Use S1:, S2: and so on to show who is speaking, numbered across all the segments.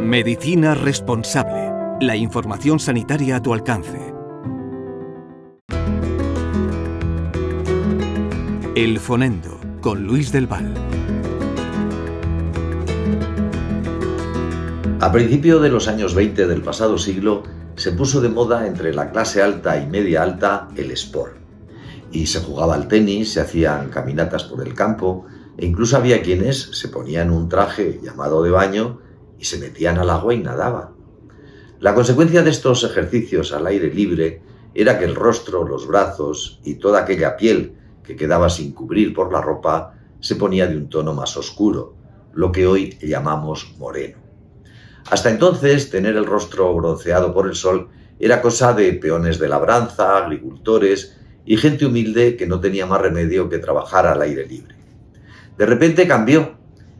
S1: Medicina responsable. La información sanitaria a tu alcance. El Fonendo, con Luis del Val.
S2: A principios de los años 20 del pasado siglo, se puso de moda entre la clase alta y media alta el sport. Y se jugaba al tenis, se hacían caminatas por el campo, e incluso había quienes se ponían un traje llamado de baño y se metían al agua y nadaban. La consecuencia de estos ejercicios al aire libre era que el rostro, los brazos y toda aquella piel que quedaba sin cubrir por la ropa se ponía de un tono más oscuro, lo que hoy llamamos moreno. Hasta entonces, tener el rostro bronceado por el sol era cosa de peones de labranza, agricultores y gente humilde que no tenía más remedio que trabajar al aire libre. De repente cambió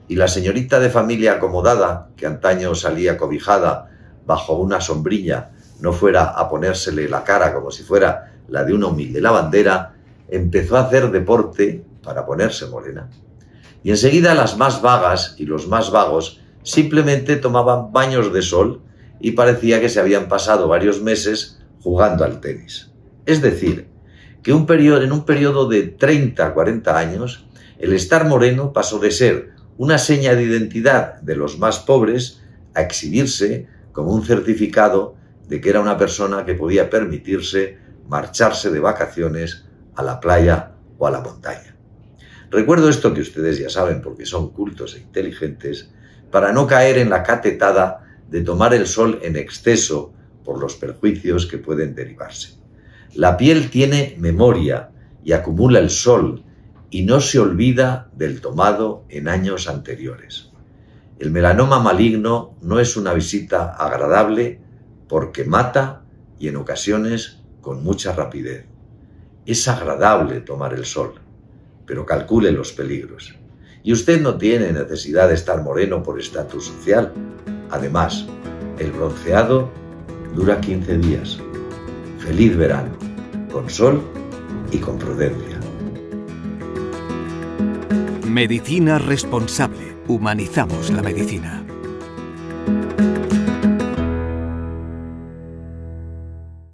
S2: y la señorita de familia acomodada, que antaño salía cobijada bajo una sombrilla, no fuera a ponérsele la cara como si fuera la de una humilde lavandera, empezó a hacer deporte para ponerse morena. Y enseguida las más vagas y los más vagos simplemente tomaban baños de sol y parecía que se habían pasado varios meses jugando al tenis. Es decir, que un periodo, en un periodo de 30 a 40 años, el estar moreno pasó de ser una seña de identidad de los más pobres a exhibirse como un certificado de que era una persona que podía permitirse marcharse de vacaciones a la playa o a la montaña. Recuerdo esto que ustedes ya saben porque son cultos e inteligentes, para no caer en la catetada de tomar el sol en exceso por los perjuicios que pueden derivarse. La piel tiene memoria y acumula el sol y no se olvida del tomado en años anteriores. El melanoma maligno no es una visita agradable porque mata y en ocasiones con mucha rapidez. Es agradable tomar el sol, pero calcule los peligros. Y usted no tiene necesidad de estar moreno por estatus social. Además, el bronceado dura 15 días. Feliz verano, con sol y con prudencia.
S1: Medicina responsable. Humanizamos la medicina.